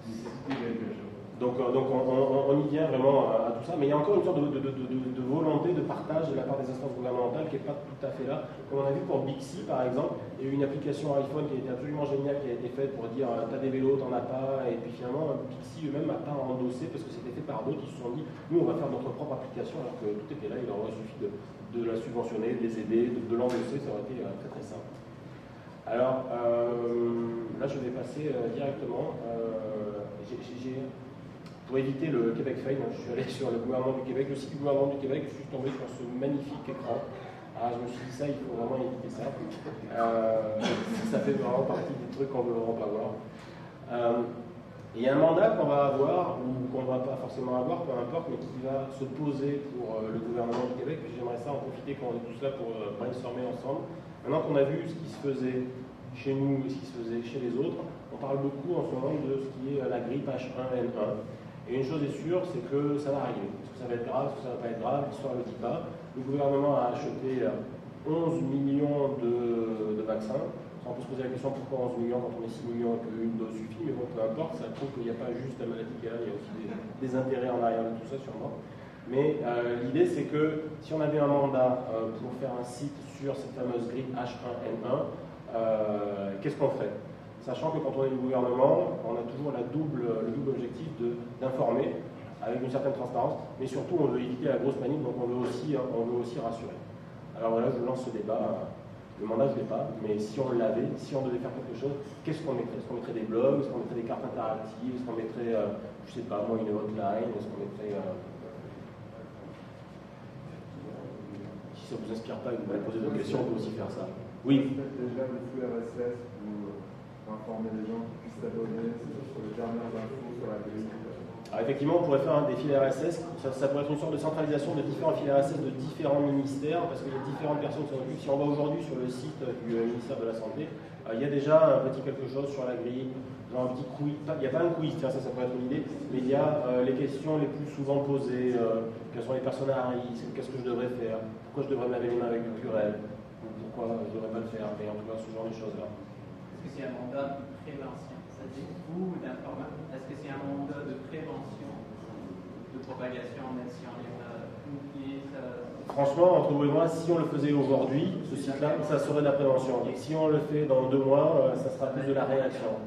C'est quelque chose. Donc, euh, donc on, y vient vraiment à, tout ça, mais il y a encore une sorte de, volonté de partage de la part des instances gouvernementales qui n'est pas tout à fait là. Comme on a vu pour Bixi par exemple, il y a eu une application iPhone qui été absolument géniale, qui a été faite pour dire euh, t'as des vélos, t'en as pas, et puis finalement Bixi eux-mêmes n'a pas endossé parce que c'était fait par d'autres, ils se sont dit nous on va faire notre propre application alors que tout était là, il aurait suffi de, la subventionner, de les aider, de, l'endosser, ça aurait été euh, très très simple. Alors euh, là je vais passer euh, directement. euh, j'ai- Pour éviter le Québec Fail, je suis allé sur le gouvernement du Québec, le site du gouvernement du Québec, je suis tombé sur ce magnifique écran. Ah, je me suis dit ça, il faut vraiment éviter ça. Euh, ça fait vraiment partie des trucs qu'on ne veut pas voir. Euh, il y a un mandat qu'on va avoir, ou qu'on ne va pas forcément avoir, peu importe, mais qui va se poser pour euh, le gouvernement du Québec. J'aimerais ça en profiter qu'on est tous là pour euh, brainstormer ensemble. Maintenant qu'on a vu ce qui se faisait chez nous et ce qui se faisait chez les autres, on parle beaucoup en ce moment de ce qui est la grippe H1N1. Et une chose est sûre, c'est que ça va arriver. Est-ce que ça va être grave, est-ce que ça va pas être grave L'histoire ne le dit pas. Le gouvernement a acheté 11 millions de, vaccins. On peut se poser la question pourquoi 11 millions quand on est 6 millions et qu'une dose suffit, mais bon, peu importe, ça prouve qu'il n'y a pas juste la maladie qui est là, il y a aussi des, intérêts en arrière de tout ça, sûrement. Mais euh, l'idée, c'est que si on avait un mandat euh, pour faire un site sur cette fameuse grippe H1N1, euh, qu'est-ce qu'on ferait? Sachant que quand on est le gouvernement, on a toujours la double, le double objectif d'informer avec une certaine transparence, mais surtout on veut éviter la grosse panique, donc on veut aussi, on veut aussi rassurer. Alors voilà, je lance ce débat. Le mandat, je ne l'ai pas, mais si on l'avait, si on devait faire quelque chose, qu'est-ce qu'on mettrait? Est-ce qu'on mettrait des blogs? Est-ce qu'on mettrait des cartes interactives? Est-ce qu'on mettrait, euh, je ne sais pas, moi, une hotline? Est-ce qu'on mettrait. Euh... Si ça ne vous inspire pas et que vous voulez poser d'autres questions, on peut aussi faire ça. Oui déjà le flux RSS pour informer les gens qui puissent s'abonner sur les dernières infos sur la grille. Alors effectivement, on pourrait faire un des fils RSS, ça, pourrait être une sorte de centralisation de différents fils RSS de différents ministères, parce qu'il y a différentes personnes qui s'en occupent. Si on va aujourd'hui sur le site du euh, ministère de la Santé, euh, il y a déjà un petit quelque chose sur la grille, un petit quiz, il n'y a pas un quiz, ça, ça pourrait être une idée, mais il y a euh, les questions les plus souvent posées, quelles sont les personnes à risque, qu'est-ce que je devrais faire, pourquoi je devrais me laver les mains avec du purel, pourquoi je ne devrais pas le faire, mais en tout cas ce genre de choses-là. Est-ce que c'est un mandat de prévention Est-ce que c'est un mandat de prévention de propagation, même si on Franchement, entre vous et moi, si on le faisait aujourd'hui, ce site-là, ça serait de la prévention. Et si on le fait dans deux mois, ça sera plus de la réaction.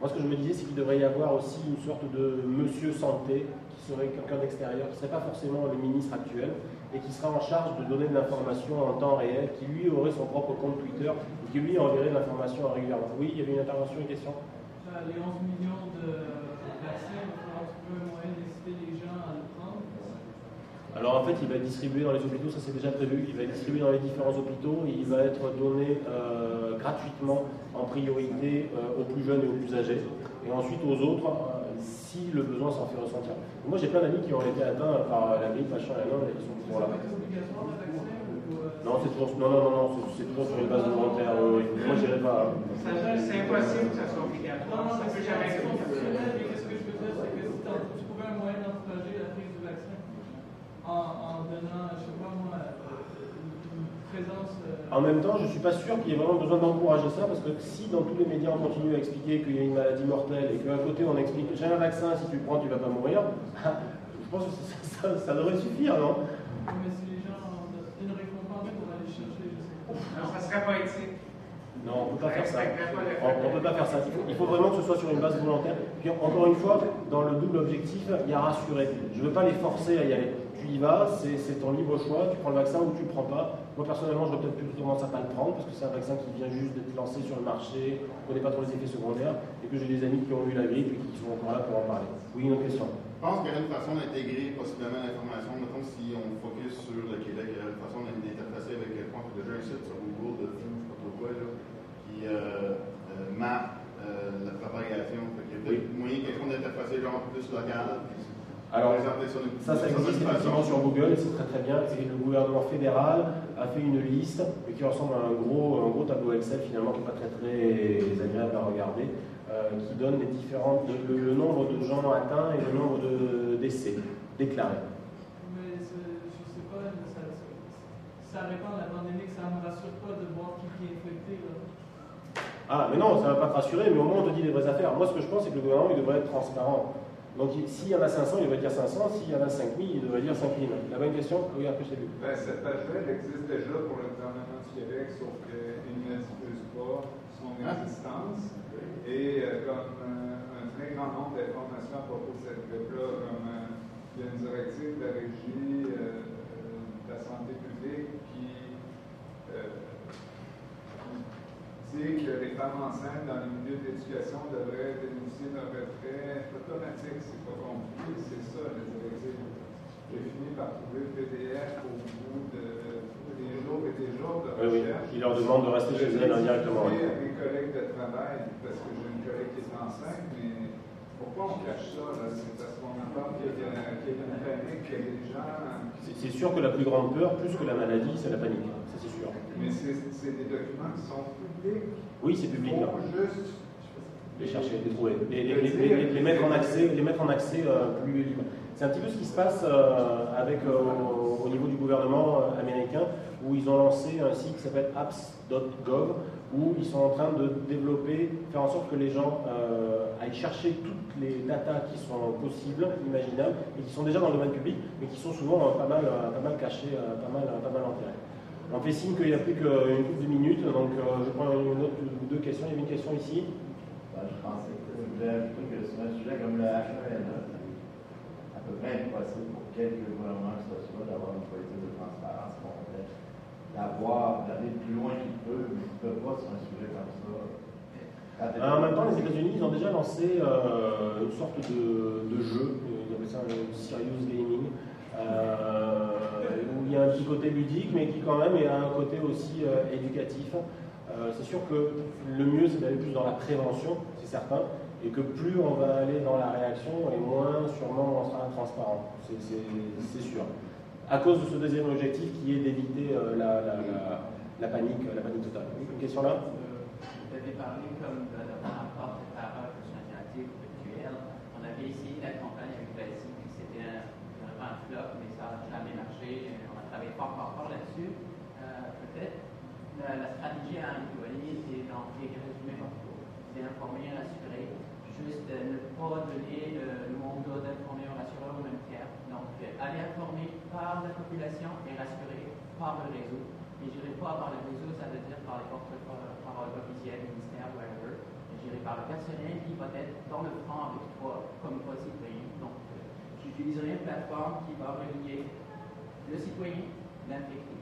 Moi, ce que je me disais, c'est qu'il devrait y avoir aussi une sorte de monsieur santé qui serait quelqu'un d'extérieur, qui ne serait pas forcément le ministre actuel, et qui sera en charge de donner de l'information en temps réel, qui lui aurait son propre compte Twitter, et qui lui enverrait de l'information régulièrement. Oui, il y avait une intervention, une question? Les 11 millions de vaccins, il va moyen d'inciter les gens à le prendre. Alors en fait, il va être distribué dans les hôpitaux, ça c'est déjà prévu, il va être distribué dans les différents hôpitaux et il va être donné euh, gratuitement en priorité euh, aux plus jeunes et aux plus âgés, et ensuite aux autres euh, si le besoin s'en fait ressentir. Moi j'ai plein d'amis qui ont été atteints par la grippe, machin, et non, et ils sont toujours là. Non, c'est toujours, non, non, non, non, c'est toujours sur une base volontaire. Euh, moi, je dirais pas. C'est impossible que ça soit obligatoire. Non, non, ça peut c'est jamais être qu'est-ce que je veux dire, c'est que si tu trouvais un moyen d'encourager la prise du vaccin en, en donnant, je sais pas moi, présence. Euh... En même temps, je ne suis pas sûr qu'il y ait vraiment besoin d'encourager ça, parce que si dans tous les médias on continue à expliquer qu'il y a une maladie mortelle et qu'à côté on explique j'ai un vaccin, si tu le prends, tu ne vas pas mourir, je pense que ça, ça, ça devrait suffire, non? Mais si les gens ont une récompense pour aller chercher, je sais pas. Non, ça serait pas éthique. Non, on ne peut pas faire ça. On ne peut pas faire ça. Il faut, il faut, vraiment que ce soit sur une base volontaire. Puis encore une fois, dans le double objectif, il y a rassurer. Je ne veux pas les forcer à y aller. Tu y vas, c'est ton libre choix, tu prends le vaccin ou tu ne le prends pas. Moi personnellement, j'aurais peut-être plus tendance à ne pas le prendre parce que c'est un vaccin qui vient juste d'être lancé sur le marché, on ne connaît pas trop les effets secondaires et que j'ai des amis qui ont eu la grippe et qui sont encore là pour en parler. Oui, une autre question. Je pense qu'il y a une façon d'intégrer possiblement l'information. Mettons, si on focus sur le Québec, il y a une façon d'interfacer avec, qu'il y a déjà un site sur Google de je ne sais pas trop quoi, là, qui euh, euh, mappe euh, la propagation. Il y a peut-être moyen quelque chose d'interfacer genre plus local. Alors, ça, ça existe effectivement sur Google et c'est très très bien. Et le gouvernement fédéral a fait une liste qui ressemble à un gros, un gros tableau Excel finalement qui n'est pas très très agréable à regarder, euh, qui donne les différentes, le, le, nombre de gens atteints et le nombre de décès déclarés. Mais je ne sais pas, ça, ça répond à la pandémie, ça ne me rassure pas de voir qui est infecté. Là. Ah, mais non, ça ne va pas te rassurer, mais au moins on te dit les vraies affaires. Moi, ce que je pense, c'est que le gouvernement, il devrait être transparent. Donc, s'il y en a 500, il devrait dire 500. S'il y en a 5000, il devrait dire 5000. La bonne question Oui, après, t'ai vu. Ben, cette page-là, elle existe déjà pour le gouvernement du Québec, sauf qu'il ne diffuse pas son existence. Et euh, comme euh, un très grand nombre d'informations à propos de cette grippe-là, comme euh, il y a une directive de la Régie euh, de la santé publique qui dit que les femmes enceintes dans les milieux d'éducation devraient bénéficier d'un retrait automatique. C'est pas compliqué, c'est ça. J'ai fini par trouver le PDF au bout de des jours et des jours de Oui, oui. recherche. Il leur demande de rester chez elles indirectement. J'ai discuté avec mes collègues de travail parce que j'ai une collègue qui est enceinte, mais pourquoi on cache ça? là? C'est parce qu'on a peur qu'il y ait qu'il y ait une panique, que les gens. C'est- C'est sûr que la plus grande peur, plus que la maladie, c'est la panique. C'est sûr. Mais c'est des documents qui sont publics. Oui, c'est public. Il là. faut juste. Les chercher, les trouver, les, les- les- les- les mettre en accès, les mettre en accès euh, plus libre. C'est un petit peu ce qui se passe euh, avec, euh, au, au niveau du gouvernement américain, où ils ont lancé un site qui s'appelle apps.gov, où ils sont en train de développer, faire en sorte que les gens aillent chercher toutes les datas qui sont possibles, imaginables, et qui sont déjà dans le domaine public, mais qui sont souvent pas mal, pas mal cachées, pas mal, pas mal enterrées. On fait signe qu'il n'y a plus qu'une couple de minutes, donc euh, je prends une autre ou deux questions. Il y avait une question ici. Ben, je pensais que je voulais ajouter que sur un sujet comme le H1N1, c'est à peu près impossible pour quelque gouvernement que ce soit d'avoir une politique de transparence complète, d'avoir, d'aller le plus loin qu'ils peuvent, mais ils ne peuvent pas sur un sujet comme ça. T'es- Euh, En même temps, les États-Unis, ils ont déjà lancé euh, une sorte de, de jeu, ils appellent ça un serious gaming, euh, il y a un petit côté ludique, mais qui quand même a un côté aussi euh, éducatif. Euh, c'est sûr que le mieux, c'est d'aller plus dans la prévention, c'est certain, et que plus on va aller dans la réaction, et moins sûrement on sera transparent, c'est- sûr. À cause de ce deuxième objectif qui est d'éviter euh, la, panique, la panique totale. Une question là? Vous avez parlé comme de, de par rapport à erreurs sur alternative virtuelle. On avait essayé la campagne avec Betsy, puis c'était un- vraiment un flop, mais ça n'a jamais marché. On a travaillé fort, fort, fort Euh, Peut-être la, stratégie à employer, c'est dans les résumés partout. C'est informer, rassurer. Juste euh, ne pas donner le, le mandat d'informer, rassurer au même terme. Donc, euh, aller informer par la population et rassurer par le réseau. Et je dirais pas par le réseau, ça veut dire par les porte-paroles officiels, ministères, whatever. Je dirais par le personnel qui va être dans le front avec toi comme toi citoyen. Donc, euh, j'utiliserai une plateforme qui va relier le citoyen, l'infecté,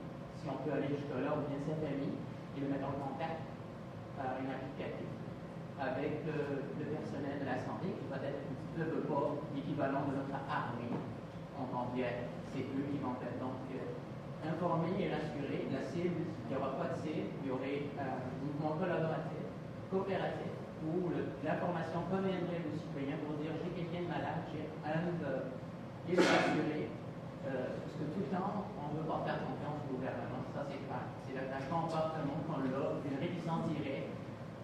si on peut aller jusque-là, ou bien sa famille, et le mettre en contact par une applicative avec le, personnel de la santé qui va être ne veut pas l'équivalent de notre armée en entière. C'est eux qui vont être donc euh, informer et cible, il n'y aura pas de cible, il y aurait euh, un mouvement collaboratif, coopératif, où l'information conviendrait aux citoyens pour dire j'ai quelqu'un de malade, j'ai un et le rassurer. Euh, parce que tout le temps, on ne veut pas faire confiance au gouvernement, ça c'est clair. C'est le comportement qu'on a, une réticence directe.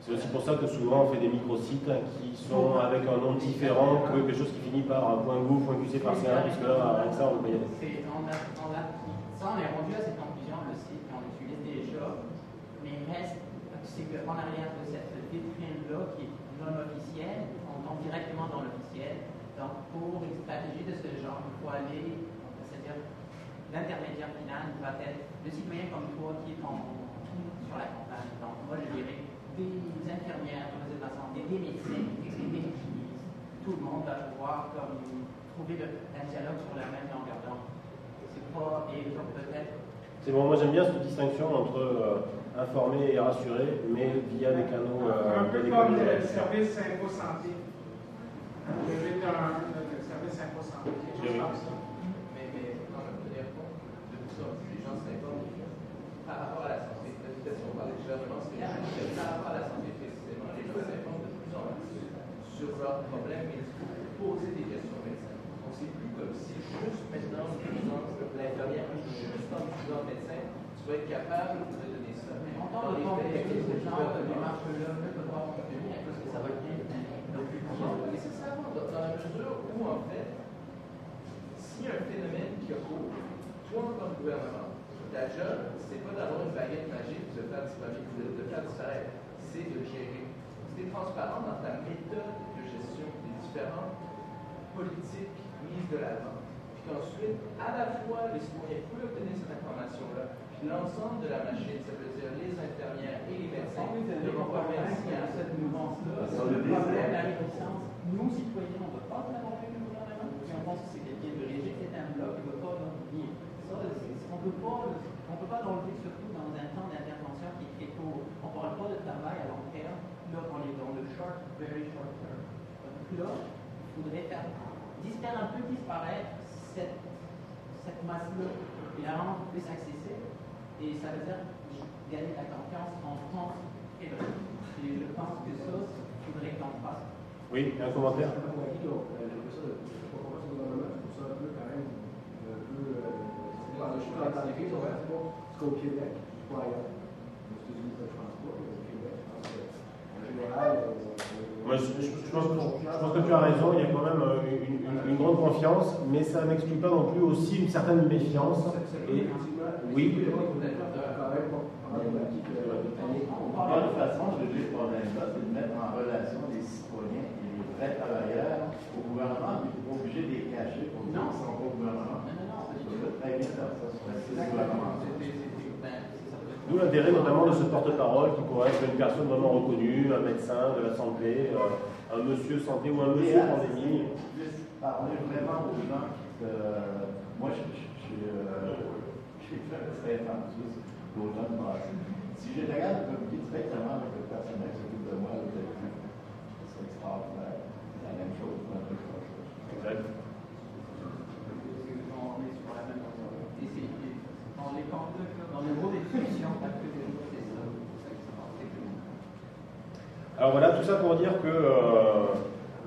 C'est aussi pour ça que souvent on fait des micro-sites hein, qui sont avec un nom différent que quelque chose qui finit par un point .gouv, point .qc par là, avec ça, on peut y aller. C'est- on a, on a- ça, on est rendu à cette conclusion, le site qu'on utilise déjà, mais il reste, c'est qu'en arrière de cette vitrine-là, qui est non officielle, on tombe directement dans l'officiel. Donc, pour une stratégie de ce genre, il faut aller, c'est-à-dire l'intermédiaire final va être le citoyen comme toi qui est en, sur la campagne. Donc, moi, je dirais des infirmières, des de la santé, des médecins, des bénéfices. Tout le monde va pouvoir comme, trouver le- un dialogue sur la même longueur d'onde. C'est pas, et donc peut-être C'est bon, moi j'aime bien cette distinction entre euh, informer et rassurer, mais via des canaux euh, Un peu comme le service InfoSanté. Le 811, le service InfoSanté, quelque chose comme ça. Mais, mais on peut tenir compte de tout ça. Les gens s'informent par rapport à la santé. Peut-être si on parle du gouvernement, c'est par rapport à la santé précisément, les gens s'informent de plus en plus sur leurs problèmes et poser des questions aux médecins. Donc c'est plus comme si juste maintenant, par l'infirmière, juste en disant médecin, tu vas être capable de donner ça. Dans les faits, compétences, ce ce genre genre de de démarche-là ne peut pas fonctionner à cause que ça va être bien. Donc, pas nécessairement, dans la mesure où, en fait, s'il y a un phénomène qui court, toi, en tant que gouvernement, ta job, c'est pas d'avoir une baguette magique de faire disparaître, de, de faire disparaître, c'est de gérer. Es transparent dans ta méthode de gestion des différentes politiques mises de l'avant, puis qu'ensuite, à la fois, les citoyens peuvent obtenir cette information-là, puis l'ensemble de la machine, ça veut dire les infirmières et les médecins, ne vont pas réussir à cette mouvance-là. C'est le problème. Nous, citoyens, on ne veut pas avec le gouvernement, puis on pense que c'est quelqu'un de rigide, c'est un bloc, il ne veut pas nous dire. Ça, c'est- on ne peut pas, on peut pas l'enlever surtout dans un temps d'intervention qui est très court. On parle pas de travail à long terme, là, on est dans le short, very short term. Donc là, il faudrait faire disparaître, un peu disparaître cette, cette masse-là et la rendre plus accessible. Et ça veut dire gagner la confiance en France et le Et je pense que ça, il faudrait qu'on fasse. Oui, un commentaire pas États-Unis, je pense pas, mais au Québec, je pense qu'en général, Moi, je, je- je pense, je pense que tu as raison, il y a quand même euh, une, une- une grande confiance, mais ça n'exclut pas non plus aussi une certaine méfiance. Et, oui, façon, je veux dire, ce problème-là, c'est de mettre en relation les citoyens et les vrais travailleurs au gouvernement, obligé de les cacher pour dire qu'ils sont pas au gouvernement. Je veux très bien faire ça sur le gouvernement. D'où l'intérêt notamment de ce porte-parole qui pourrait être une personne vraiment reconnue, un médecin de la santé, euh, un monsieur santé ou un monsieur pandémie. Parler vraiment aux gens qui. euh, moi, je suis. euh, J'ai. Si je regarde communiquer directement avec le personnel qui s'occupe de moi, c'est extraordinaire. C'est la même chose. Exact. On est sur la même longueur. Et c'est dans les camps de- dans le mot des discussions, parce que c'est ça. C'est ça qui se passe. C'est que- Alors voilà, tout ça pour dire que euh,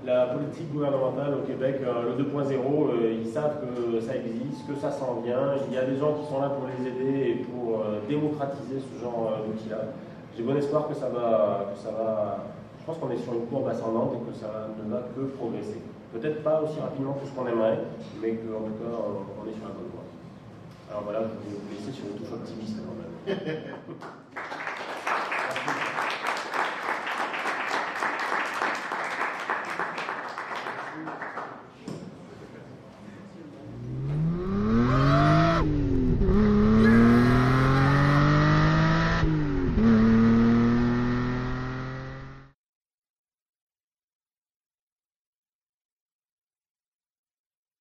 la politique gouvernementale au Québec, euh, le 2.0, euh, ils savent que ça existe, que ça s'en vient. Il y a des gens qui sont là pour les aider et pour démocratiser ce genre d'outils-là. J'ai bon espoir que ça va. Je pense qu'on est sur une courbe ascendante et que ça ne va que progresser. Peut-être pas aussi rapidement que ce qu'on aimerait, mais qu'en tout cas, on on est sur la bonne voie. Alors voilà, je vais vous laisser sur une touche optimiste quand même.